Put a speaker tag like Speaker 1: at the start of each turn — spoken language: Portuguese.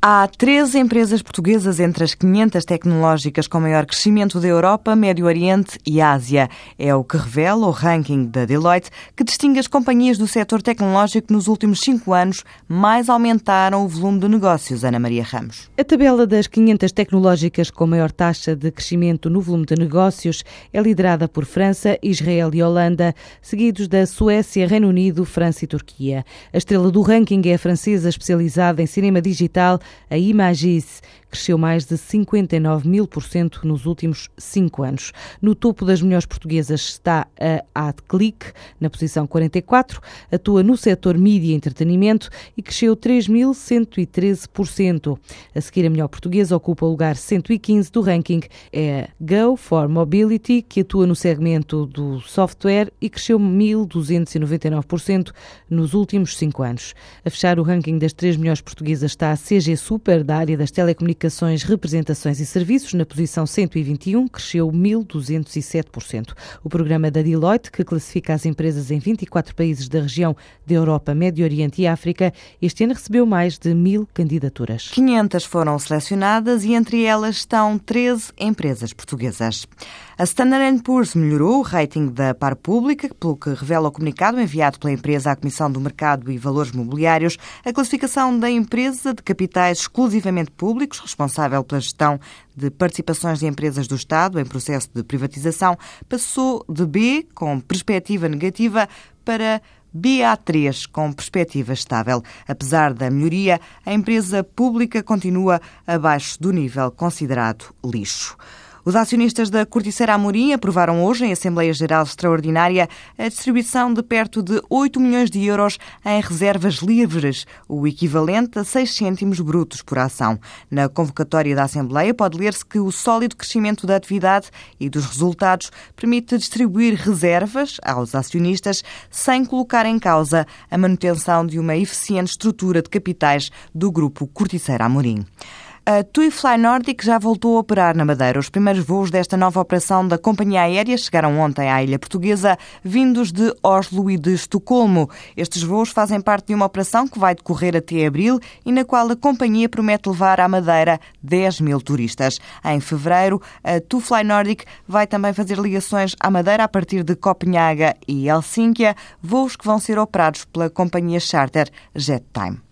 Speaker 1: Há 13 empresas portuguesas entre as 500 tecnológicas com maior crescimento da Europa, Médio Oriente e Ásia. É o que revela o ranking da Deloitte, que distingue as companhias do setor tecnológico que nos últimos cinco anos mais aumentaram o volume de negócios. Ana Maria Ramos.
Speaker 2: A tabela das 500 tecnológicas com maior taxa de crescimento no volume de negócios é liderada por França, Israel e Holanda, seguidos da Suécia, Reino Unido, França e Turquia. A estrela do ranking é a francesa especializada em cinema digital a Imagis cresceu mais de 59 mil por cento nos últimos cinco anos. No topo das melhores portuguesas está a AdClick, na posição 44, atua no setor mídia e entretenimento e cresceu 3.113%. A seguir, a melhor portuguesa ocupa o lugar 115 do ranking, é Go for Mobility, que atua no segmento do software e cresceu 1.299% nos últimos cinco anos. A fechar o ranking das três melhores portuguesas está a CG Super, da área das telecomunicações, representações e serviços, na posição 121, cresceu 1.207%. O programa da Deloitte, que classifica as empresas em 24 países da região da Europa, Médio Oriente e África, este ano recebeu mais de mil candidaturas.
Speaker 1: 500 foram selecionadas e entre elas estão 13 empresas portuguesas. A Standard Poor's melhorou o rating da par pública, pelo que revela o comunicado enviado pela empresa à Comissão do Mercado e Valores Mobiliários. A classificação da empresa de capitais exclusivamente públicos, responsável pela gestão de participações de empresas do Estado em processo de privatização, passou de B, com perspectiva negativa, para BA3, com perspectiva estável. Apesar da melhoria, a empresa pública continua abaixo do nível considerado lixo. Os acionistas da Corticeira Amorim aprovaram hoje, em Assembleia Geral Extraordinária, a distribuição de perto de 8 milhões de euros em reservas livres, o equivalente a 6 cêntimos brutos por ação. Na convocatória da Assembleia pode ler-se que o sólido crescimento da atividade e dos resultados permite distribuir reservas aos acionistas sem colocar em causa a manutenção de uma eficiente estrutura de capitais do grupo Corticeira Amorim. A TUI Fly Nordic já voltou a operar na Madeira. Os primeiros voos desta nova operação da companhia aérea chegaram ontem à ilha portuguesa, vindos de Oslo e de Estocolmo. Estes voos fazem parte de uma operação que vai decorrer até abril e na qual a companhia promete levar à Madeira 10 mil turistas. Em fevereiro, a TUI Fly Nordic vai também fazer ligações à Madeira a partir de Copenhaga e Helsínquia, voos que vão ser operados pela companhia charter JetTime.